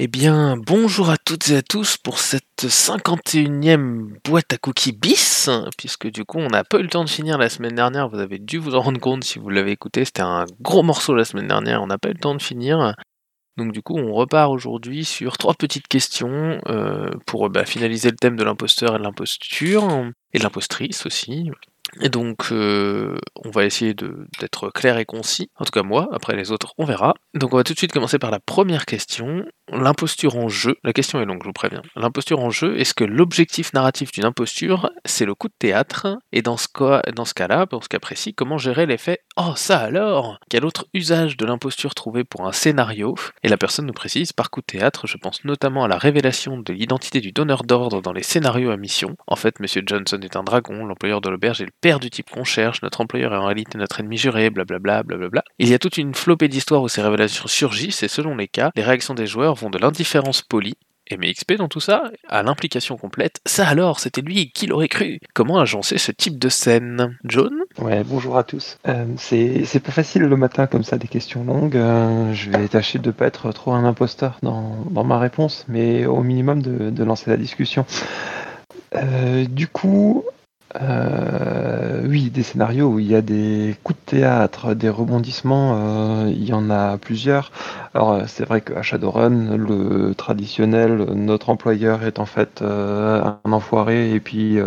Eh bien, bonjour à toutes et à tous pour cette 51e boîte à cookies bis, puisque du coup on n'a pas eu le temps de finir la semaine dernière, vous avez dû vous en rendre compte si vous l'avez écouté, c'était un gros morceau la semaine dernière, on n'a pas eu le temps de finir. Donc du coup on repart aujourd'hui sur trois petites questions euh, pour bah, finaliser le thème de l'imposteur et de l'imposture, et de l'impostrice aussi. Et donc, euh, on va essayer d'être clair et concis. En tout cas, moi, après les autres, on verra. Donc, on va tout de suite commencer par la première question. L'imposture en jeu. La question est longue, je vous préviens. L'imposture en jeu, est-ce que l'objectif narratif d'une imposture, c'est le coup de théâtre? Et dans ce cas-là, pour ce cas précis, comment gérer l'effet Oh, ça alors Quel autre usage de l'imposture trouvé pour un scénario? Et la personne nous précise, par coup de théâtre, je pense notamment à la révélation de l'identité du donneur d'ordre dans les scénarios à mission. En fait, Monsieur Johnson est un dragon, l'employeur de l'auberge est le père du type qu'on cherche, notre employeur est en réalité notre ennemi juré, blablabla, blablabla. Il y a toute une flopée d'histoires où ces révélations surgissent et selon les cas, les réactions des joueurs vont de l'indifférence polie et mes XP dans tout ça, à l'implication complète, ça alors, c'était lui, qui l'aurait cru Comment agencer ce type de scène? John? Ouais, bonjour à tous. Euh, c'est pas facile le matin comme ça, des questions longues. Euh, je vais tâcher de pas être trop un imposteur dans, dans, ma réponse, mais au minimum de, de lancer la discussion. Euh, du coup, euh, oui, des scénarios où il y a des coups de théâtre, des rebondissements, euh, il y en a plusieurs. Alors c'est vrai qu'à Shadowrun, le traditionnel, notre employeur est en fait euh, un enfoiré et puis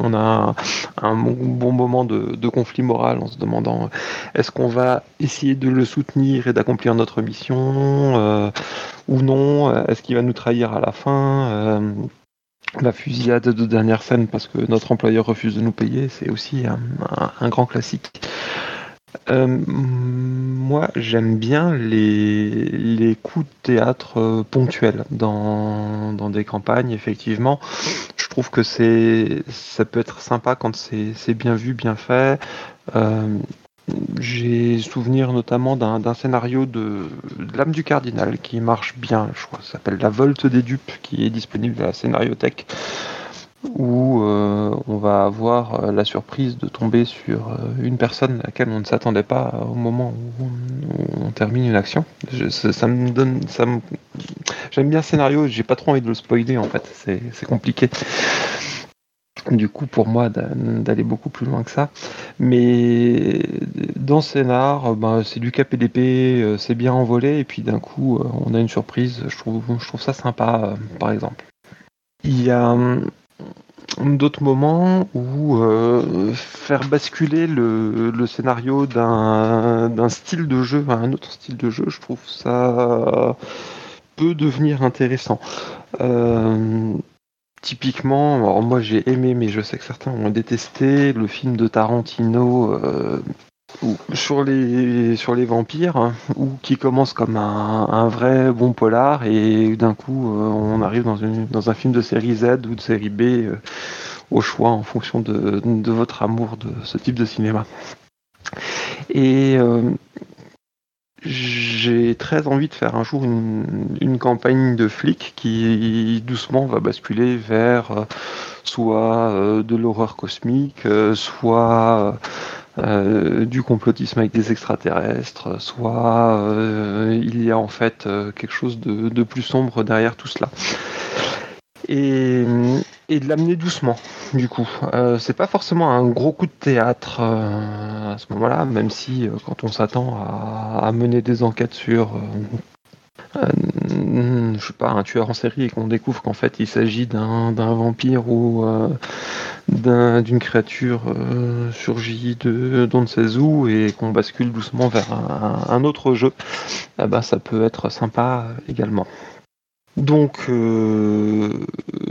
on a un, bon, moment de, conflit moral en se demandant est-ce qu'on va essayer de le soutenir et d'accomplir notre mission ou non Est-ce qu'il va nous trahir à la fin la fusillade de dernière scène parce que notre employeur refuse de nous payer, c'est aussi un, grand classique. Euh, moi, j'aime bien les, coups de théâtre euh, ponctuels dans, des campagnes, effectivement. Je trouve que c'est ça peut être sympa quand c'est bien vu, bien fait. Euh, j'ai souvenir notamment d'un scénario de, l'âme du cardinal qui marche bien, je crois, s'appelle La Volte des dupes, qui est disponible à la scénariothèque, où euh, on va avoir euh, la surprise de tomber sur euh, une personne à laquelle on ne s'attendait pas au moment où on, termine une action. ça, me donne, j'aime bien le scénario, j'ai pas trop envie de le spoiler en fait, c'est compliqué du coup pour moi d'aller beaucoup plus loin que ça. Mais dans Scénar, ben, c'est du KPDP, euh, c'est bien envolé, et puis d'un coup euh, on a une surprise, je trouve, ça sympa euh, par exemple. Il y a hum, d'autres moments où faire basculer le, scénario d'un style de jeu à un autre style de jeu, je trouve ça peut devenir intéressant. Typiquement, alors moi j'ai aimé, mais je sais que certains ont détesté le film de Tarantino euh, sur, les, sur les vampires, hein, ou qui commence comme un, vrai bon polar, et d'un coup euh, on arrive dans, une, dans un film de série Z ou de série B, euh, au choix en fonction de, de, votre amour de ce type de cinéma. Et j'ai très envie de faire un jour une, campagne de flics qui doucement va basculer vers euh, soit euh, de l'horreur cosmique, euh, soit du complotisme avec des extraterrestres, soit il y a en fait quelque chose de, plus sombre derrière tout cela. Et, de l'amener doucement, du coup. c'est pas forcément un gros coup de théâtre à ce moment-là, même si quand on s'attend à, mener des enquêtes sur je sais pas, un tueur en série et qu'on découvre qu'en fait il s'agit d'un vampire ou d'une créature surgie de d'on ne sait où et qu'on bascule doucement vers un, autre jeu, eh ben, ça peut être sympa également. Donc euh,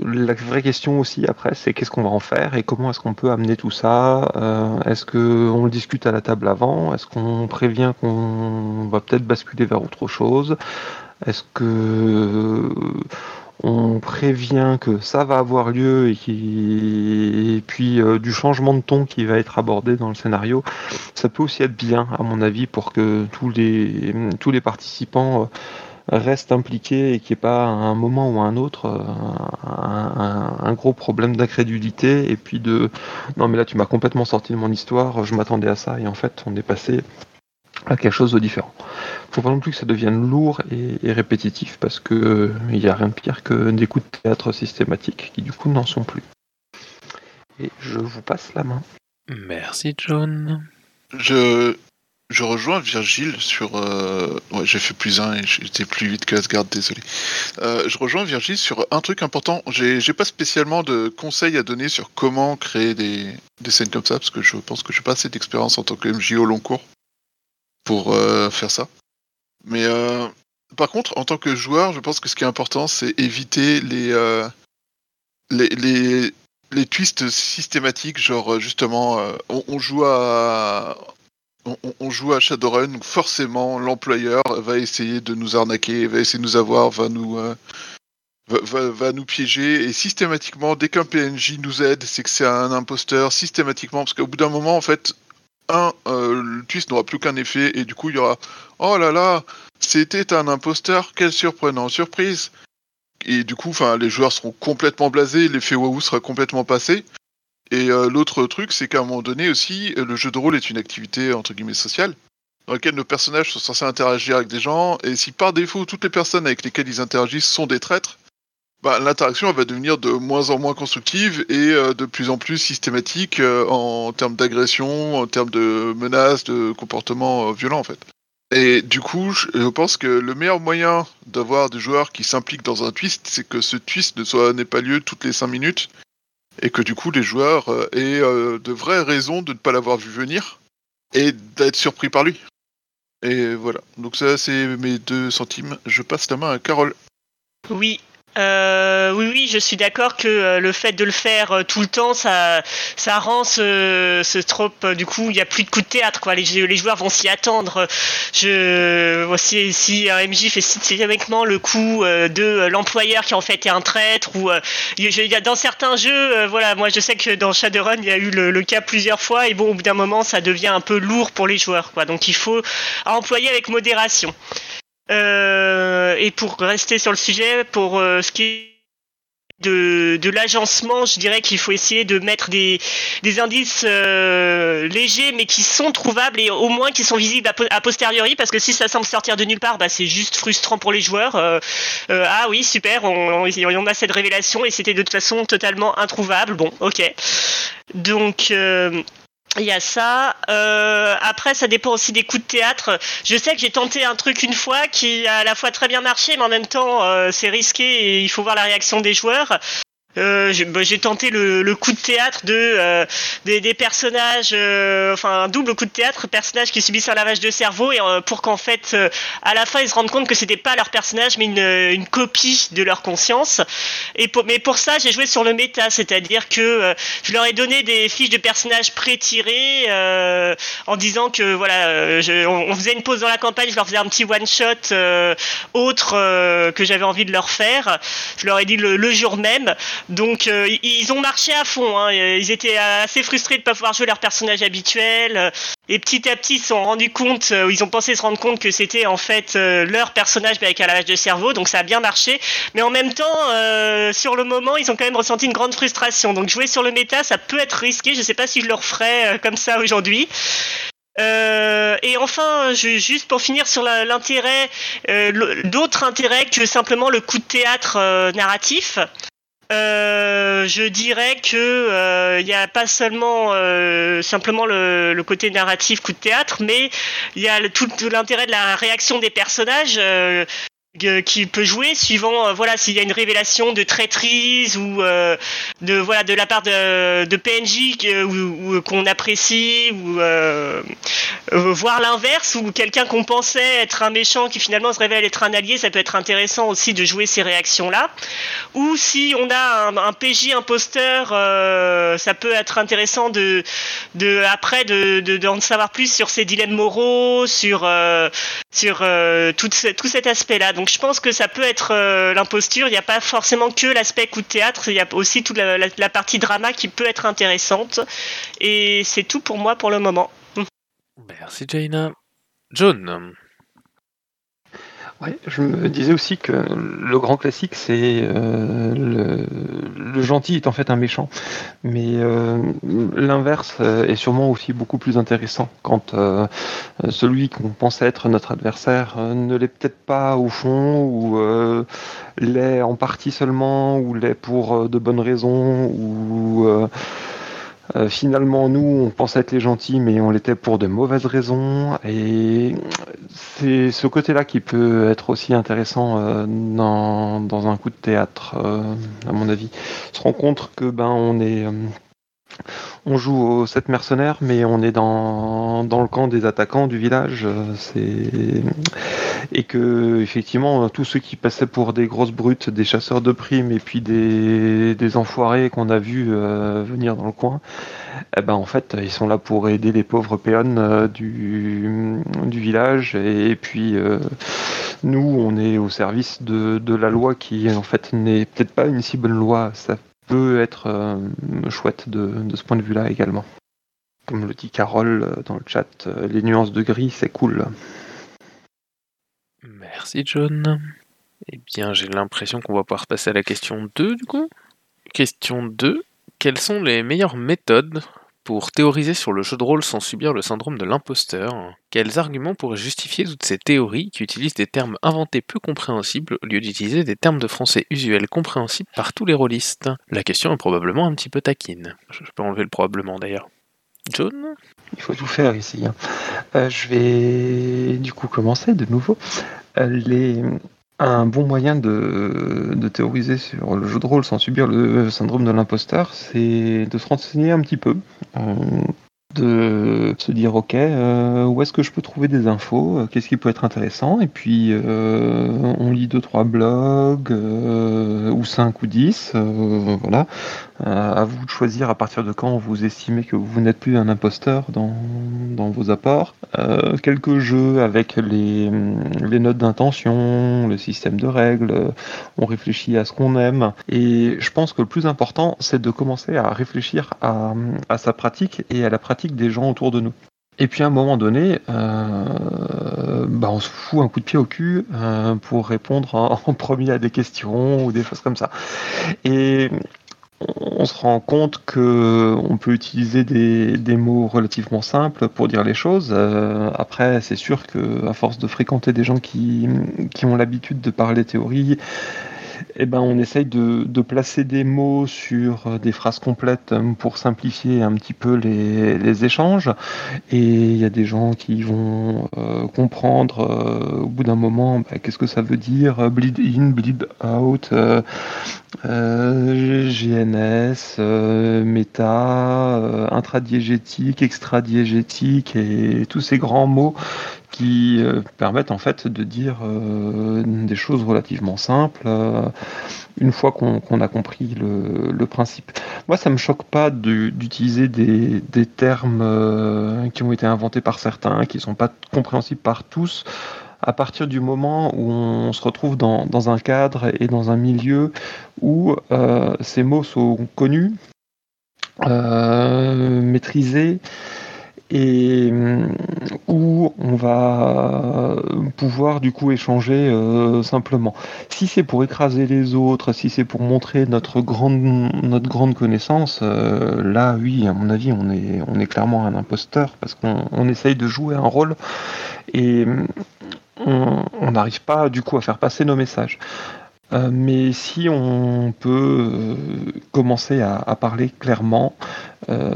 la vraie question aussi après, c'est qu'est-ce qu'on va en faire et comment est-ce qu'on peut amener tout ça euh, Est-ce qu'on le discute à la table avant Est-ce qu'on prévient qu'on va peut-être basculer vers autre chose Est-ce que on prévient que ça va avoir lieu et, et puis euh, du changement de ton qui va être abordé dans le scénario, ça peut aussi être bien à mon avis pour que tous les tous les participants reste impliqué et qu'il n'y ait pas à un moment ou à un autre euh, un, gros problème d'incrédulité et puis de non mais là tu m'as complètement sorti de mon histoire, je m'attendais à ça et en fait on est passé à quelque chose de différent. Faut pas non plus que ça devienne lourd et, répétitif parce que il n'y a rien de pire que des coups de théâtre systématiques qui du coup n'en sont plus. Et je vous passe la main. Merci John. Je, je rejoins Virgile sur. Euh, ouais, j'ai fait plus un et j'étais plus vite que Asgard, désolé. Euh, je rejoins Virgile sur un truc important. J'ai, pas spécialement de conseils à donner sur comment créer des, des scènes comme ça, parce que je pense que j'ai pas assez d'expérience en tant que MJ au long cours pour euh, faire ça. Mais par contre, en tant que joueur, je pense que ce qui est important, c'est éviter les, les, les, les twists systématiques, genre justement, on, on joue à on, joue à Shadowrun, donc forcément l'employeur va essayer de nous arnaquer, va essayer de nous avoir, va nous, euh, va, nous piéger, et systématiquement, dès qu'un PNJ nous aide, c'est que c'est un imposteur, systématiquement, parce qu'au bout d'un moment, en fait, un, euh, le twist n'aura plus qu'un effet, et du coup, il y aura Oh là là, c'était un imposteur, quelle surprenante surprise. Et du coup, les joueurs seront complètement blasés, l'effet waouh sera complètement passé. Et euh, l'autre truc, c'est qu'à un moment donné aussi, euh, le jeu de rôle est une activité entre guillemets sociale, dans laquelle nos personnages sont censés interagir avec des gens, et si par défaut toutes les personnes avec lesquelles ils interagissent sont des traîtres, bah, l'interaction va devenir de moins en moins constructive et euh, de plus en plus systématique en termes d'agression, en termes de menaces, de comportements violents en fait. Et du coup, je pense que le meilleur moyen d'avoir des joueurs qui s'impliquent dans un twist, c'est que ce twist n'ait pas lieu toutes les 5 minutes, et que du coup les joueurs euh, aient euh, de vraies raisons de ne pas l'avoir vu venir et d'être surpris par lui. Et voilà, donc ça c'est mes deux centimes. Je passe la main à Carole. Oui, euh, oui, oui, je suis d'accord que euh, le fait de le faire euh, tout le temps, ça, ça rend ce, ce trope. Du coup, il n'y a plus de coup de théâtre. Quoi. Les, les joueurs vont s'y attendre. Je, aussi, si un MJ fait systématiquement le coup de l'employeur qui en fait est un traître, ou il y a dans certains jeux, voilà, moi je sais que dans Shadowrun, il y a eu le, cas plusieurs fois, et bon, au bout d'un moment, ça devient un peu lourd pour les joueurs. Quoi. Donc, il faut employer avec modération. Euh, et pour rester sur le sujet, pour euh, ce qui est de, de l'agencement, je dirais qu'il faut essayer de mettre des, des indices euh, légers mais qui sont trouvables et au moins qui sont visibles a, posteriori parce que si ça semble sortir de nulle part, bah, c'est juste frustrant pour les joueurs. ah oui, super, on, on, a cette révélation et c'était de toute façon totalement introuvable. Bon, ok. Donc il y a ça. Euh, après, ça dépend aussi des coups de théâtre. Je sais que j'ai tenté un truc une fois qui a à la fois très bien marché, mais en même temps, euh, c'est risqué et il faut voir la réaction des joueurs. Euh, bah, j'ai tenté le, le, coup de théâtre de euh, des, des, personnages, euh, enfin un double coup de théâtre, personnages qui subissent un lavage de cerveau et euh, pour qu'en fait à la fin ils se rendent compte que c'était pas leur personnage mais une, une, copie de leur conscience. Et pour, mais pour ça j'ai joué sur le méta, c'est-à-dire que je leur ai donné des fiches de personnages pré-tirés en disant que voilà, je, on, faisait une pause dans la campagne, je leur faisais un petit one shot autre que j'avais envie de leur faire. Je leur ai dit le, le jour même. Donc euh, ils ont marché à fond. Hein. Ils étaient assez frustrés de ne pas pouvoir jouer leur personnage habituel. Et petit à petit, ils se sont rendus compte, euh, ils ont pensé se rendre compte que c'était en fait euh, leur personnage avec un lavage de cerveau. Donc ça a bien marché. Mais en même temps, sur le moment, ils ont quand même ressenti une grande frustration. Donc jouer sur le méta, ça peut être risqué. Je ne sais pas si je le referai comme ça aujourd'hui. Euh, et enfin, juste pour finir sur l'intérêt, d'autres intérêts que simplement le coup de théâtre narratif. Euh, je dirais que il euh, n'y a pas seulement euh, simplement le, le, côté narratif coup de théâtre, mais il y a tout, tout l'intérêt de la réaction des personnages qui peut jouer suivant voilà s'il y a une révélation de traîtrise ou de voilà de la part de, de PNJ qu'on apprécie ou voir l'inverse ou quelqu'un qu'on pensait être un méchant qui finalement se révèle être un allié ça peut être intéressant aussi de jouer ces réactions là ou si on a un, PJ imposteur, euh, ça peut être intéressant de, de après de, d'en savoir plus sur ses dilemmes moraux, sur euh, sur euh, tout, cet aspect-là. Donc je pense que ça peut être l'imposture. Il n'y a pas forcément que l'aspect coup de théâtre. Il y a aussi toute la, la partie drama qui peut être intéressante. Et c'est tout pour moi pour le moment. Merci Jaina. John. Ouais, je me disais aussi que le grand classique, c'est euh, le, gentil est en fait un méchant. Mais euh, l'inverse euh, est sûrement aussi beaucoup plus intéressant quand celui qu'on pensait être notre adversaire ne l'est peut-être pas au fond, ou l'est en partie seulement, ou l'est pour de bonnes raisons, ou euh, finalement nous on pensait être les gentils mais on l'était pour de mauvaises raisons et c'est ce côté-là qui peut être aussi intéressant euh, dans, dans un coup de théâtre euh, à mon avis. Se rend compte que ben on est euh, on joue aux sept mercenaires, mais on est dans, dans le camp des attaquants du village. euh, C'est et que effectivement tous ceux qui passaient pour des grosses brutes, des chasseurs de primes et puis des, enfoirés qu'on a vus euh, venir dans le coin, eh ben en fait ils sont là pour aider les pauvres péonnes euh, du, village et, puis euh, nous on est au service de, la loi qui en fait n'est peut-être pas une si bonne loi. Ça peut être chouette de, ce point de vue-là également. Comme le dit Carole dans le chat, les nuances de gris, c'est cool. Merci John. Eh bien, j'ai l'impression qu'on va pouvoir passer à la question 2 du coup. Question 2. Quelles sont les meilleures méthodes pour théoriser sur le jeu de rôle sans subir le syndrome de l'imposteur? Quels arguments pourraient justifier toutes ces théories qui utilisent des termes inventés peu compréhensibles au lieu d'utiliser des termes de français usuels compréhensibles par tous les rôlistes? La question est probablement un petit peu taquine. Je peux enlever le probablement d'ailleurs. John Il faut tout faire ici. hein. Euh, je vais du coup commencer de nouveau. Euh. Un bon moyen de, de théoriser sur le jeu de rôle sans subir le syndrome de l'imposteur, c'est de se renseigner un petit peu. Euh, de se dire ok où est-ce que je peux trouver des infos qu'est-ce qui peut être intéressant et puis on lit deux trois blogs ou cinq ou dix voilà à vous de choisir à partir de quand vous estimez que vous n'êtes plus un imposteur dans, dans vos apports Euh, quelques jeux avec les, les notes d'intention le système de règles euh, on réfléchit à ce qu'on aime et je pense que le plus important c'est de commencer à réfléchir à, à sa pratique et à la pratique des gens autour de nous. Et puis à un moment donné, euh, bah on se fout un coup de pied au cul euh, pour répondre en, en premier à des questions ou des choses comme ça. Et on se rend compte que on peut utiliser des, mots relativement simples pour dire les choses. Euh, après, c'est sûr que à force de fréquenter des gens qui ont l'habitude de parler théorie, eh ben, on essaye de, de placer des mots sur euh, des phrases complètes euh, pour simplifier un petit peu les, les échanges. Et il y a des gens qui vont euh, comprendre au bout d'un moment bah, qu'est-ce que ça veut dire bleed in, bleed out, GNS, méta, intradiégétique, extradiégétique et tous ces grands mots qui permettent en fait de dire des choses relativement simples une fois qu'on a compris le, principe. Moi, ça me choque pas d'utiliser des, termes euh, qui ont été inventés par certains, qui sont pas compréhensibles par tous, à partir du moment où on se retrouve dans, dans un cadre et dans un milieu où euh, ces mots sont connus, euh, maîtrisés et hum, où on va pouvoir du coup échanger euh, simplement. Si c'est pour écraser les autres, si c'est pour montrer notre grande, notre grande connaissance, euh, là oui, à mon avis, on est, on est clairement un imposteur parce qu'on on essaye de jouer un rôle et on n'arrive pas du coup à faire passer nos messages. Euh, mais si on peut euh, commencer à parler clairement, euh,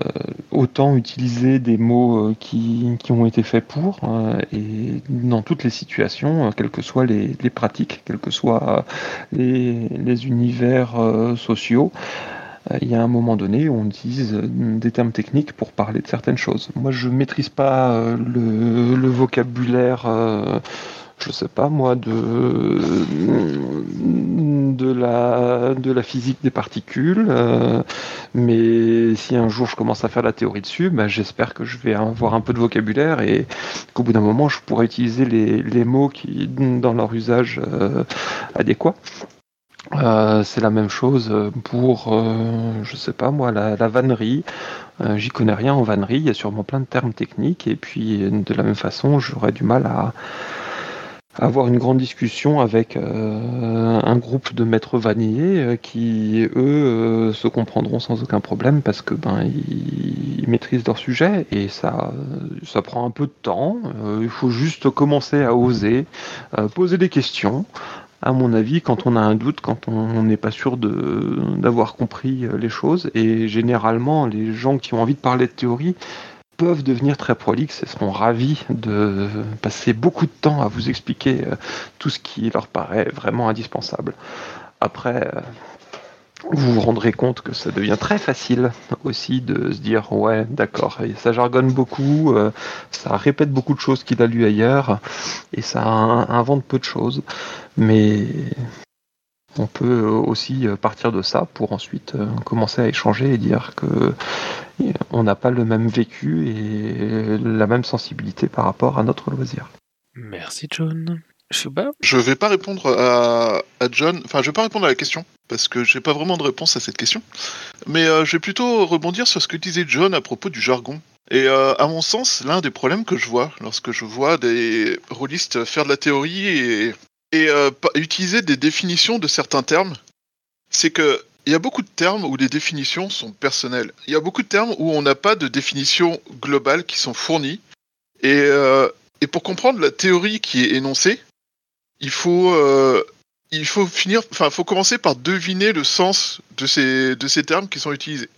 autant utiliser des mots euh, qui, ont été faits pour, euh, et dans toutes les situations, quelles que soient les, pratiques, quels que soient les, univers sociaux, il y a un moment donné où on utilise des termes techniques pour parler de certaines choses. Moi, je maîtrise pas le vocabulaire. Je sais pas moi, de, de, la, de la physique des particules. euh, mais si un jour je commence à faire la théorie dessus, bah, j'espère que je vais avoir un peu de vocabulaire et qu'au bout d'un moment je pourrai utiliser les, les mots qui, dans leur usage euh, adéquat. Euh, c'est la même chose pour, je sais pas moi, la, vannerie. J'y connais rien en vannerie, il y a sûrement plein de termes techniques et puis de la même façon j'aurais du mal à, avoir une grande discussion avec un groupe de maîtres vanillés qui, eux, se comprendront sans aucun problème parce que ben ils, maîtrisent leur sujet et ça, ça prend un peu de temps. il faut juste commencer à oser, poser des questions à mon avis, quand on a un doute, quand on n'est pas sûr d'avoir compris euh, les choses. Et généralement, les gens qui ont envie de parler de théorie peuvent devenir très prolixes et seront ravis de passer beaucoup de temps à vous expliquer euh, tout ce qui leur paraît vraiment indispensable. Après, euh, vous vous rendrez compte que ça devient très facile aussi de se dire ouais d'accord ça jargonne beaucoup euh, ça répète beaucoup de choses qu'il a lu ailleurs et ça invente peu de choses mais on peut aussi partir de ça pour ensuite commencer à échanger et dire que on n'a pas le même vécu et la même sensibilité par rapport à notre loisir. Merci John. Je vais pas répondre à, John, enfin je vais pas répondre à la question, parce que j'ai pas vraiment de réponse à cette question, mais euh, je vais plutôt rebondir sur ce que disait John à propos du jargon. Et euh, à mon sens, l'un des problèmes que je vois lorsque je vois des rôlistes faire de la théorie et, et euh, utiliser des définitions de certains termes, c'est que il y a beaucoup de termes où les définitions sont personnelles. Il y a beaucoup de termes où on n'a pas de définition globale qui sont fournies. Et, et pour comprendre la théorie qui est énoncée, il faut euh, il faut finir, faut commencer par deviner le sens de ces de ces termes qui sont utilisés.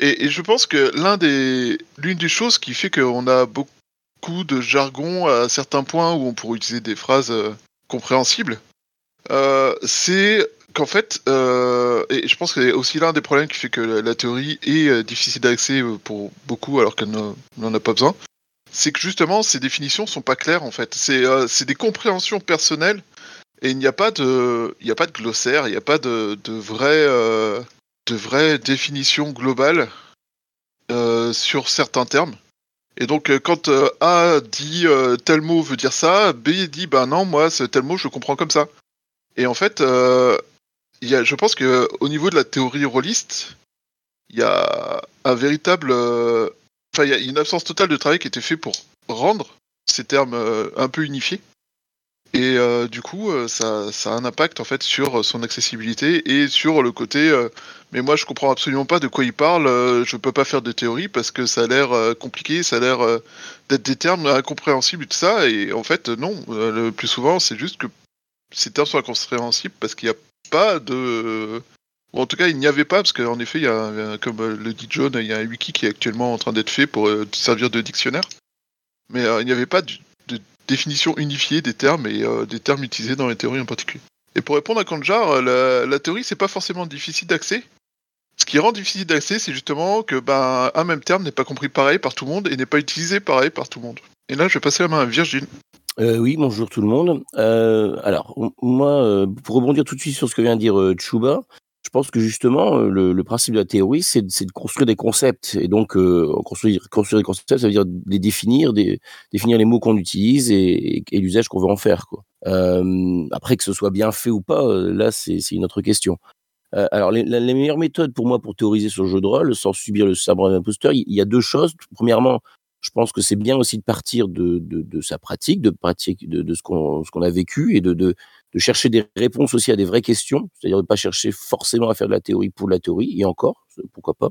Et, je pense que l'un des l'une des choses qui fait qu'on a beaucoup de jargon à certains points où on pourrait utiliser des phrases euh, compréhensibles, euh, c'est qu'en fait, et je pense que c'est aussi l'un des problèmes qui fait que la, théorie est difficile d'accès pour beaucoup alors qu'elle n'en a pas besoin, c'est que justement ces définitions sont pas claires en fait. C'est euh, des compréhensions personnelles et il n'y a pas de il a pas de glossaire, il n'y a pas de de vraie euh, de vraie définition globale euh, sur certains termes. Et donc quand A dit tel mot veut dire ça, B dit ben non moi ce tel mot je comprends comme ça. Et en fait y a, je pense que au niveau de la théorie rôliste, il y a un véritable il y a une absence totale de travail qui était fait pour rendre ces termes euh, un peu unifiés. Et euh, du coup, euh, ça, a un impact en fait sur son accessibilité et sur le côté. mais moi, je comprends absolument pas de quoi il parle. je peux pas faire de théorie parce que ça a l'air compliqué, ça a l'air d'être des termes incompréhensibles et tout ça. Et en fait, non. le plus souvent, c'est juste que ces termes sont incompréhensibles parce qu'il n'y a pas de en tout cas, il n'y avait pas, parce qu'en effet, il y a, comme euh, le dit John, il y a un wiki qui est actuellement en train d'être fait pour euh, servir de dictionnaire. Mais euh, il n'y avait pas de, définition unifiée des termes et des termes utilisés dans les théories en particulier. Et pour répondre à Kanjar, la, la théorie, c'est pas forcément difficile d'accès. Ce qui rend difficile d'accès, c'est justement que ben, un même terme n'est pas compris pareil par tout le monde et n'est pas utilisé pareil par tout le monde. Et là, je vais passer la main à Virgile. Oui, bonjour tout le monde. alors, moi, pour rebondir tout de suite sur ce que vient de dire Chuba, je pense que justement, le, le principe de la théorie, c'est de, construire des concepts. Et donc, euh, construire, construire des concepts, ça veut dire les définir, des, définir les mots qu'on utilise et, et, l'usage qu'on veut en faire. Quoi. Euh, après, que ce soit bien fait ou pas, là, c'est une autre question. Euh, alors, les, les, meilleures méthodes pour moi pour théoriser sur le jeu de rôle, sans subir le sabre d'imposteur, il y a deux choses. Premièrement, je pense que c'est bien aussi de partir de, de, de, sa pratique, de pratique de, de ce qu'on a vécu et de, de, chercher des réponses aussi à des vraies questions, c'est-à-dire de pas chercher forcément à faire de la théorie pour la théorie, et encore, pourquoi pas,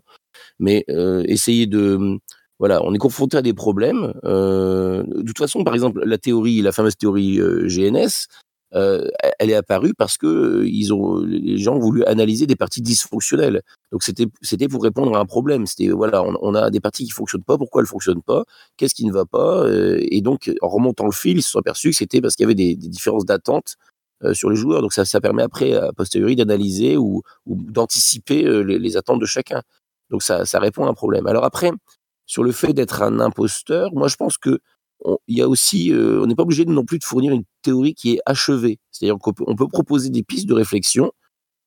mais euh, essayer de voilà, on est confronté à des problèmes. Euh, de toute façon, par exemple, la théorie, la fameuse théorie euh, GNS, euh, elle est apparue parce que euh, ils ont, les gens ont voulu analyser des parties dysfonctionnelles. Donc c'était c'était pour répondre à un problème. C'était voilà, on, on, a des parties qui fonctionnent pas. Pourquoi elles fonctionnent pas? Qu'est-ce qui ne va pas? Euh, Et donc en remontant le fil, ils se sont aperçus que c'était parce qu'il y avait des, des différences d'attente sur les joueurs. Donc ça, ça permet après, à posteriori, d'analyser ou, ou d'anticiper les, les, attentes de chacun. Donc ça, ça répond à un problème. Alors après, sur le fait d'être un imposteur, moi je pense que il y a aussi, euh, on n'est pas obligé non plus de fournir une théorie qui est achevée. C'est-à-dire qu'on peut, on peut proposer des pistes de réflexion,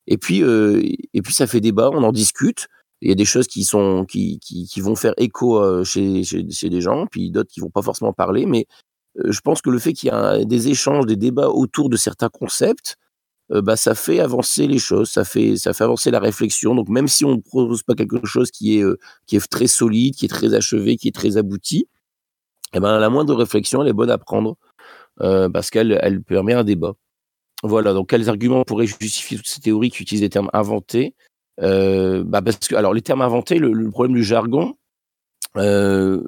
et puis, euh, et puis ça fait débat, on en discute. Il y a des choses qui sont, qui, qui, qui vont faire écho euh, chez, chez, chez, des gens, puis d'autres qui vont pas forcément parler. Mais je pense que le fait qu'il y a des échanges, des débats autour de certains concepts, bah, ça fait avancer les choses, ça fait, ça fait avancer la réflexion. Donc même si on ne propose pas quelque chose qui est, qui est très solide, qui est très achevé, qui est très abouti, eh ben, la moindre réflexion, elle est bonne à prendre. euh, parce qu'elle elle permet un débat. Voilà, donc quels arguments pourraient justifier toutes ces théories qui utilisent des termes inventés? Euh, bah parce que, alors, les termes inventés, le, problème du jargon, euh,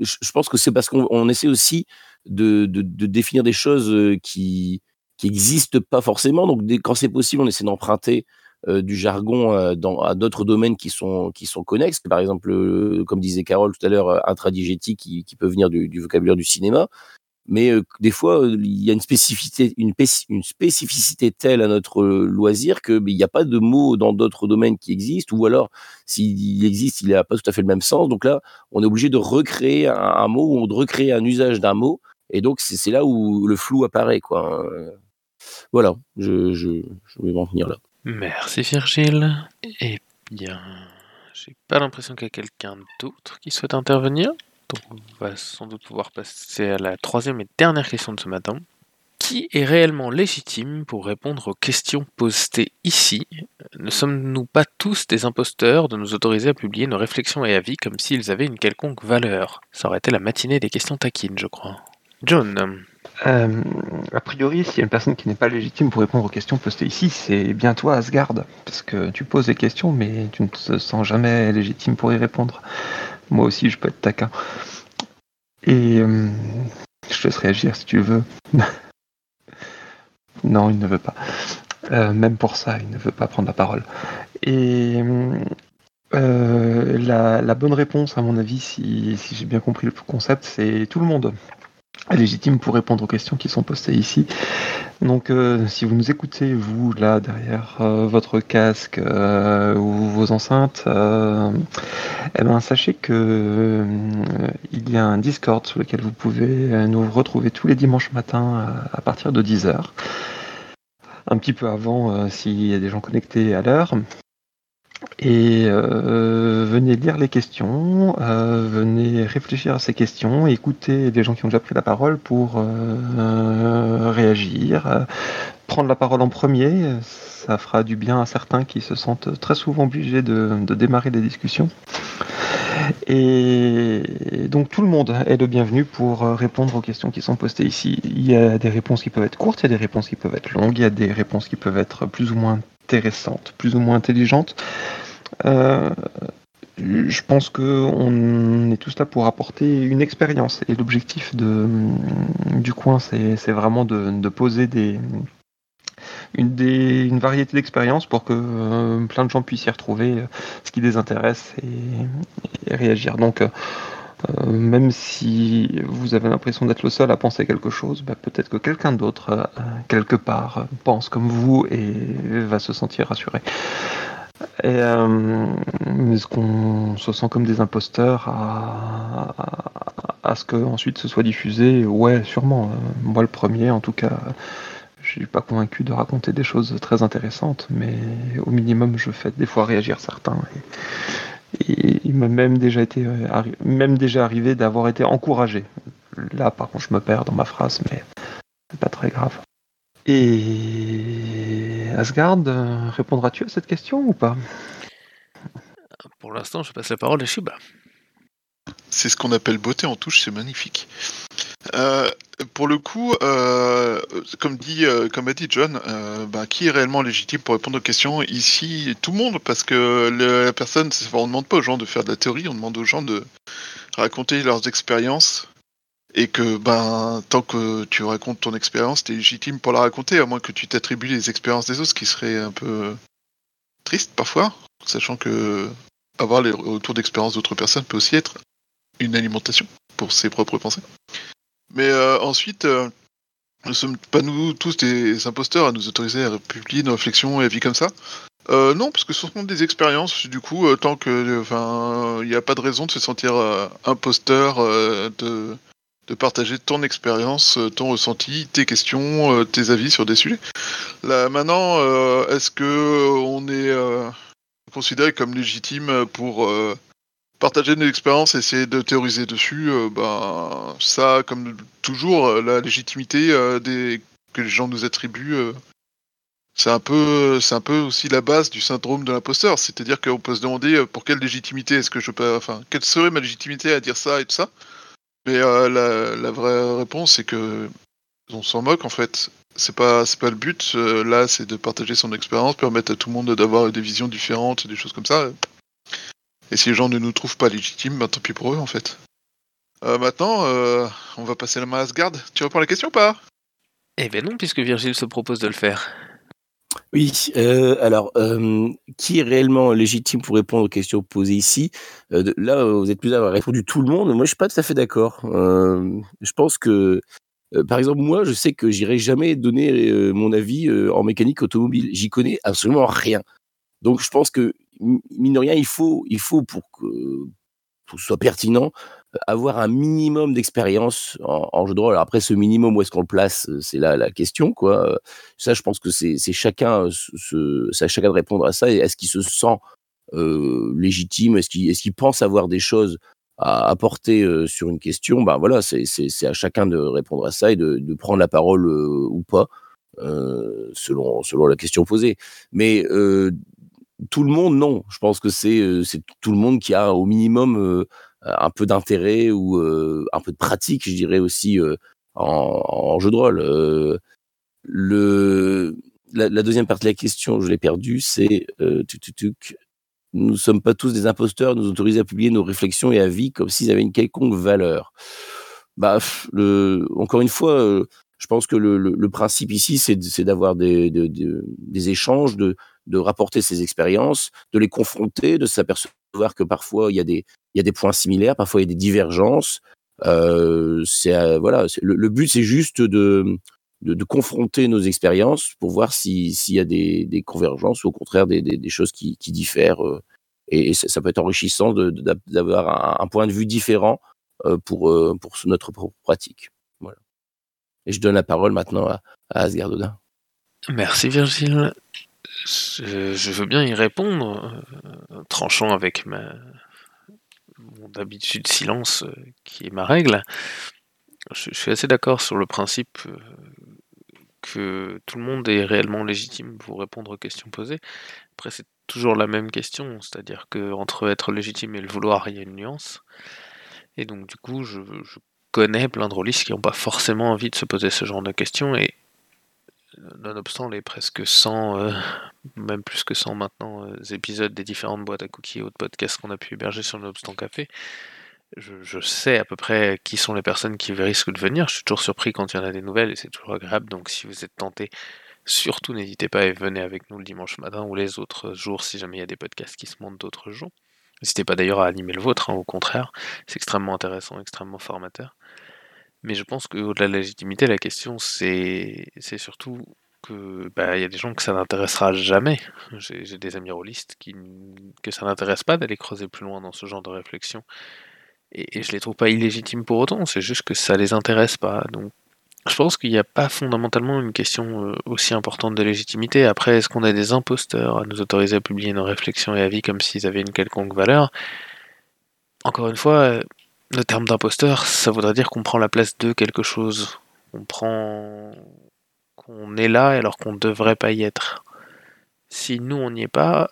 je, pense que c'est parce qu'on essaie aussi de, de, de, définir des choses qui qui n'existent pas forcément. Donc, dès, quand c'est possible, on essaie d'emprunter euh, du jargon euh, dans, à d'autres domaines qui sont, qui sont connexes. Par exemple, euh, comme disait Carole tout à l'heure, intradigétique qui, qui peut venir du, du vocabulaire du cinéma. Mais des fois, il y a une spécificité, une, une spécificité telle à notre loisir que il n'y a pas de mots dans d'autres domaines qui existent, ou alors s'il existe, il n'a pas tout à fait le même sens. Donc là, on est obligé de recréer un, un mot ou de recréer un usage d'un mot, et donc c'est là où le flou apparaît, quoi. Voilà, je, je, je vais m'en venir là. Merci Virgile. Eh bien, j'ai pas l'impression qu'il y a quelqu'un d'autre qui souhaite intervenir. Donc on va sans doute pouvoir passer à la troisième et dernière question de ce matin. Qui est réellement légitime pour répondre aux questions postées ici? Ne sommes-nous pas tous des imposteurs de nous autoriser à publier nos réflexions et avis comme s'ils avaient une quelconque valeur? Ça aurait été la matinée des questions taquines, je crois. John euh, a priori, s'il y a une personne qui n'est pas légitime pour répondre aux questions postées ici, c'est bien toi, Asgard. Parce que tu poses des questions, mais tu ne te sens jamais légitime pour y répondre. Moi aussi, je peux être taquin. Et euh, je te laisse réagir si tu veux. non, il ne veut pas. Euh, même pour ça, il ne veut pas prendre la parole. Et la, bonne réponse, à mon avis, si j'ai bien compris le concept, c'est tout le monde légitime pour répondre aux questions qui sont postées ici. Donc euh, si vous nous écoutez, vous, là, derrière euh, votre casque euh, ou vos enceintes, eh ben, sachez que il y a un Discord sur lequel vous pouvez nous retrouver tous les dimanches matins à partir de 10h. Un petit peu avant s'il y a des gens connectés à l'heure. Et euh, venez lire les questions, euh, venez réfléchir à ces questions, écouter les gens qui ont déjà pris la parole pour euh, réagir, prendre la parole en premier. Ça fera du bien à certains qui se sentent très souvent obligés de, démarrer des discussions. Et donc tout le monde est le bienvenu pour répondre aux questions qui sont postées ici. Il y a des réponses qui peuvent être courtes, il y a des réponses qui peuvent être longues, il y a des réponses qui peuvent être plus ou moins plus ou moins intelligente. Euh, je pense qu'on est tous là pour apporter une expérience. Et l'objectif du coin, c'est vraiment de, poser des, une, des, variété d'expériences pour que euh, plein de gens puissent y retrouver euh, ce qui les intéresse et, réagir. Donc, euh, même si vous avez l'impression d'être le seul à penser quelque chose, bah, peut-être que quelqu'un d'autre, euh, quelque part, pense comme vous et va se sentir rassuré. Et euh, est-ce qu'on se sent comme des imposteurs à, ce que ensuite ce soit diffusé? Ouais, sûrement. Moi, le premier, en tout cas, je suis pas convaincu de raconter des choses très intéressantes, mais au minimum, je fais des fois réagir certains. Il m'a même déjà été euh, même déjà arrivé d'avoir été encouragé. Là, par contre, je me perds dans ma phrase, mais c'est pas très grave. Et Asgard, euh, répondras-tu à cette question ou pas? Pour l'instant, je passe la parole à Shiba. C'est ce qu'on appelle beauté en touche, c'est magnifique. Euh, pour le coup, euh, comme, dit, euh, comme a dit John, bah, qui est réellement légitime pour répondre aux questions Ici, tout le monde, parce que la personne, on ne demande pas aux gens de faire de la théorie, on demande aux gens de raconter leurs expériences. Et que ben tant que tu racontes ton expérience, tu es légitime pour la raconter, à moins que tu t'attribues les expériences des autres, ce qui serait un peu triste parfois, sachant que avoir les retours d'autres personnes peut aussi être une alimentation pour ses propres pensées. Mais euh, ensuite, euh, nous sommes pas nous tous des imposteurs à nous autoriser à publier nos réflexions et avis comme ça. Euh, non, parce que ce sont des expériences. Du coup, tant que, enfin, il n'y a pas de raison de se sentir imposteur, de, de partager ton expérience, ton ressenti, tes questions, tes avis sur des sujets. Là, maintenant, est-ce que on est considéré comme légitime pour partager nos expériences, essayer de théoriser dessus, euh, ben ça, comme toujours, euh, la légitimité euh, des que les gens nous attribuent, c'est un peu, un peu aussi la base du syndrome de l'imposteur. C'est-à-dire qu'on peut se demander pour quelle légitimité est-ce que je peux, enfin, quelle serait ma légitimité à dire ça et tout ça? Mais la, la, vraie réponse, c'est que on s'en moque en fait. C'est pas, c'est pas le but. là, c'est de partager son expérience, permettre à tout le monde d'avoir des visions différentes, des choses comme ça. Et si les gens ne nous trouvent pas légitimes, bah tant pis pour eux en fait. Euh, maintenant, euh, on va passer la main à Asgard. Tu réponds à la question ou pas? Eh ben non, puisque Virgile se propose de le faire. Oui, euh, alors, euh, qui est réellement légitime pour répondre aux questions posées ici? Euh, de- Là, vous êtes plus à avoir répondu tout le monde. Moi, je suis pas tout à fait d'accord. Euh, je pense que, euh, par exemple, moi, je sais que j'irai jamais donner euh, mon avis euh, en mécanique automobile. J'y connais absolument rien. Donc, je pense que, mine de rien, il faut, il faut pour que, ce soit pertinent, euh, avoir un minimum d'expérience en, jeu de rôle. Alors après, ce minimum, où est-ce qu'on le place euh, C'est là la question, quoi. Euh, Ça, je pense que c'est chacun, c'est à chacun de répondre à ça. Est-ce qu'il se sent légitime? Est-ce qu'il pense avoir des choses à apporter sur une question? Ben voilà, c'est à chacun de répondre à ça et de, prendre la parole ou pas, selon, selon la question posée. Mais tout le monde, non. Je pense que c'est euh, tout le monde qui a au minimum euh, un peu d'intérêt ou euh, un peu de pratique, je dirais aussi, en, jeu de rôle. Le, la, deuxième partie de la question, je l'ai perdue, c'est euh, nous sommes pas tous des imposteurs, nous autorisés à publier nos réflexions et avis comme s'ils avaient une quelconque valeur. Bah, encore une fois, je pense que le, principe ici, c'est d'avoir des, de- de- des échanges, de, de rapporter ses expériences, de les confronter, de s'apercevoir que parfois il y a des, points similaires, parfois il y a des divergences. Euh, c'est euh, voilà, le, le but c'est juste de, confronter nos expériences pour voir si- s'il y a des, convergences ou au contraire des, choses qui, diffèrent. euh, et ça, peut être enrichissant d'avoir un, point de vue différent pour, notre propre pratique. Voilà. Et je donne la parole maintenant à, à Asgard Odin. Merci Virgile. Je, veux bien y répondre, euh, tranchant avec ma mon d'habitude silence euh, qui est ma règle. Je, suis assez d'accord sur le principe euh, que tout le monde est réellement légitime pour répondre aux questions posées. Après, c'est toujours la même question, c'est-à-dire que entre être légitime et le vouloir, il y a une nuance. Et donc, du coup, je, connais plein de rôlistes qui n'ont pas forcément envie de se poser ce genre de questions, et nonobstant les presque 100, euh, même plus que 100 maintenant, euh, épisodes des différentes boîtes à cookies et autres podcasts qu'on a pu héberger sur Nonobstant Café, je, sais à peu près qui sont les personnes qui risquent de venir. Je suis toujours surpris quand il y en a des nouvelles et c'est toujours agréable. Donc si vous êtes tenté, surtout n'hésitez pas et venez avec nous le dimanche matin ou les autres jours si jamais il y a des podcasts qui se montent d'autres jours. N'hésitez pas d'ailleurs à animer le vôtre, hein, au contraire. C'est extrêmement intéressant, extrêmement formateur. Mais je pense qu'au-delà de la légitimité, la question c'est surtout que bah, y a des gens que ça n'intéressera jamais. J'ai des amis rôlistes qui, que ça n'intéresse pas d'aller creuser plus loin dans ce genre de réflexion. Et, et je les trouve pas illégitimes pour autant, c'est juste que ça les intéresse pas. Donc je pense qu'il n'y a pas fondamentalement une question euh, aussi importante de légitimité. Après, est-ce qu'on a des imposteurs à nous autoriser à publier nos réflexions et avis comme s'ils avaient une quelconque valeur? Encore une fois, le terme d'imposteur, ça voudrait dire qu'on prend la place de quelque chose. On prend. qu'on est là alors qu'on ne devrait pas y être. Si nous on n'y est pas,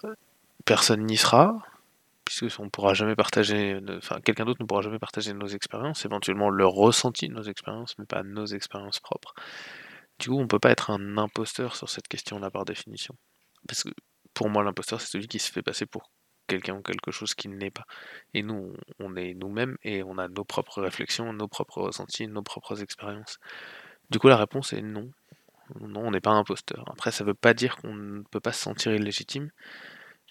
personne n'y sera, puisque on pourra jamais partager, enfin quelqu'un d'autre ne pourra jamais partager nos expériences, éventuellement le ressenti de nos expériences, mais pas nos expériences propres. Du coup, on peut pas être un imposteur sur cette question-là par définition, parce que pour moi, l'imposteur c'est celui qui se fait passer pour quelqu'un ou quelque chose qui ne l'est pas. Et nous, on est nous-mêmes et on a nos propres réflexions, nos propres ressentis, nos propres expériences. Du coup, la réponse est non. Non, on n'est pas imposteur. Après, ça veut pas dire qu'on ne peut pas se sentir illégitime.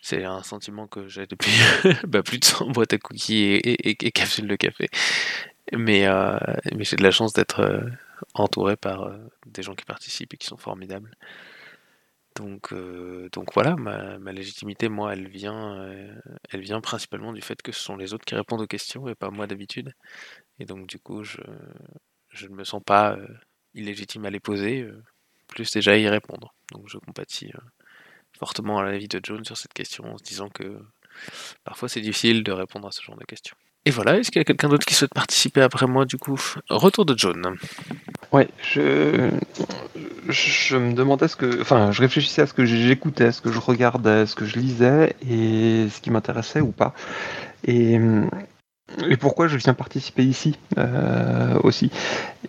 C'est un sentiment que j'ai depuis bah, plus de 100 boîtes à cookies et capsules de café. Mais, euh, mais j'ai de la chance d'être euh, entouré par euh, des gens qui participent et qui sont formidables. Donc, euh, donc voilà, ma, ma légitimité, moi, elle vient, euh, elle vient principalement du fait que ce sont les autres qui répondent aux questions et pas moi d'habitude. Et donc du coup, je, je ne me sens pas euh, illégitime à les poser, euh, plus déjà à y répondre. Donc je compatis fortement à l'avis de John sur cette question en se disant que parfois c'est difficile de répondre à ce genre de questions. Et voilà, est-ce qu'il y a quelqu'un d'autre qui souhaite participer après moi du coup? Retour de John. Ouais, je, je me demandais ce que, enfin, je réfléchissais à ce que j'écoutais, ce que je regardais, ce que je lisais et ce qui m'intéressait ou pas. Et et pourquoi je viens participer ici euh, aussi?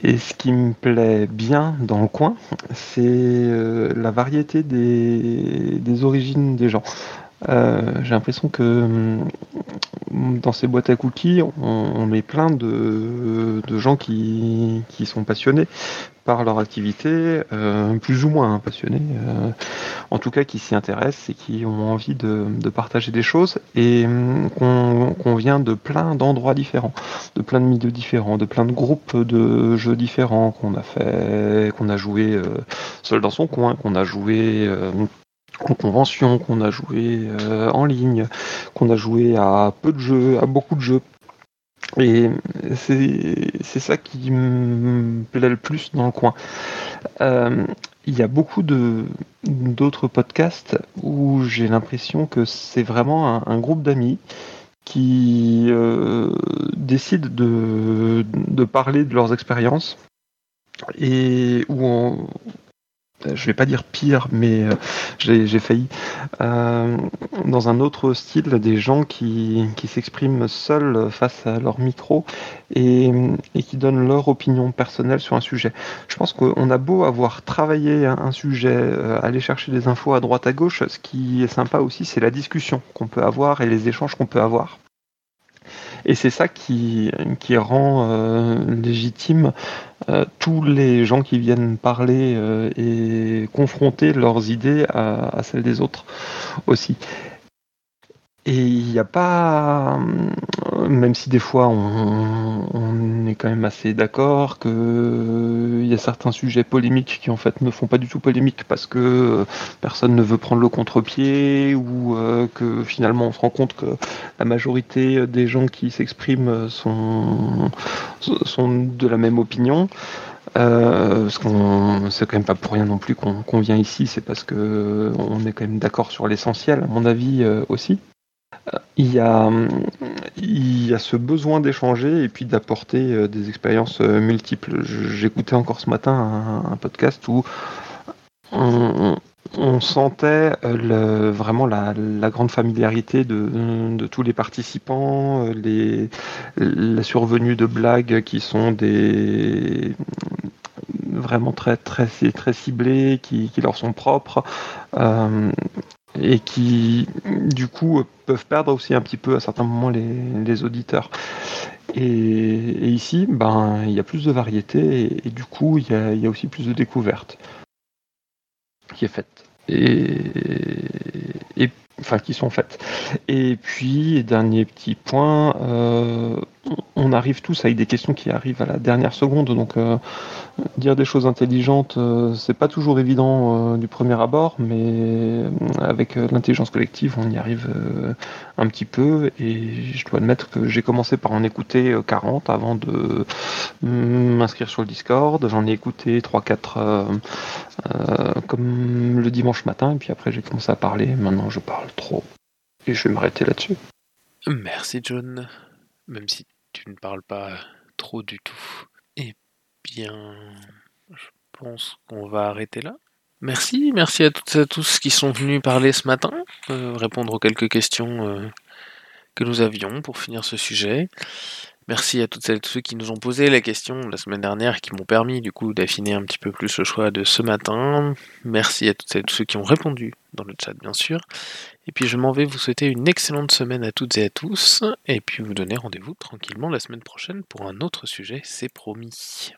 Et ce qui me plaît bien dans le coin, c'est euh, la variété des, des, origines des gens. Euh, j'ai l'impression que hum, dans ces boîtes à cookies, on, met plein de, de gens qui, qui, sont passionnés par leur activité, euh, plus ou moins hein, passionnés, euh, en tout cas qui s'y intéressent et qui ont envie de, de partager des choses et hum, qu'on vient de plein d'endroits différents, de plein de milieux différents, de plein de groupes de jeux différents qu'on a fait, qu'on a joué euh, seul dans son coin, qu'on a joué en convention, qu'on a joué euh, en ligne, qu'on a joué à peu de jeux, à beaucoup de jeux. Et c'est ça qui me plaît le plus dans le coin. Euh, il y a beaucoup d'autres podcasts où j'ai l'impression que c'est vraiment un, groupe d'amis qui euh, décident de, de, parler de leurs expériences et où on, je vais pas dire pire, mais euh, j'ai failli, euh, dans un autre style, des gens qui, s'expriment seuls face à leur micro et, et, qui donnent leur opinion personnelle sur un sujet. Je pense qu'on a beau avoir travaillé un, sujet, euh, aller chercher des infos à droite à gauche, ce qui est sympa aussi, c'est la discussion qu'on peut avoir et les échanges qu'on peut avoir. Et c'est ça qui, rend euh, légitime euh, tous les gens qui viennent parler euh, et confronter leurs idées à, celles des autres aussi. Et il n'y a pas, même si des fois on, est quand même assez d'accord qu'il y a certains sujets polémiques qui en fait ne font pas du tout polémique parce que personne ne veut prendre le contre-pied ou euh, que finalement on se rend compte que la majorité des gens qui s'expriment sont, sont de la même opinion. Euh, parce qu'on c'est quand même pas pour rien non plus qu'on vient ici, c'est parce que on est quand même d'accord sur l'essentiel, à mon avis euh, aussi il y, a, il y a ce besoin d'échanger et puis d'apporter euh, des expériences euh, multiples. J'écoutais encore ce matin un, podcast où on, sentait euh, vraiment la, grande familiarité de, tous les participants, la survenue de blagues qui sont des vraiment très très très ciblées, qui, leur sont propres et qui du coup peuvent perdre aussi un petit peu à certains moments les, auditeurs. Et, ici, ben, il y a plus de variété et, du coup, il y, a, aussi plus de découvertes qui est faite. Et enfin qui sont faites. Et puis, dernier petit point, euh, on arrive tous avec des questions qui arrivent à la dernière seconde, donc euh, dire des choses intelligentes, euh, c'est pas toujours évident du premier abord, mais avec l'intelligence collective, on y arrive un petit peu, et je dois admettre que j'ai commencé par en écouter 40 avant de m'inscrire sur le Discord, j'en ai écouté 3-4 comme le dimanche matin, et puis après j'ai commencé à parler, maintenant je parle trop. Et je vais m'arrêter là-dessus. Merci John, même si tu ne parles pas trop du tout. Eh bien, je pense qu'on va arrêter là. Merci, merci à toutes et à tous qui sont venus parler ce matin, euh, répondre aux quelques questions euh, que nous avions pour finir ce sujet. Merci à toutes celles et tous ceux qui nous ont posé la question la semaine dernière qui m'ont permis du coup d'affiner un petit peu plus le choix de ce matin. Merci à toutes celles et tous ceux qui ont répondu dans le chat bien sûr. Et puis je m'en vais vous souhaiter une excellente semaine à toutes et à tous et puis vous donner rendez-vous tranquillement la semaine prochaine pour un autre sujet, c'est promis.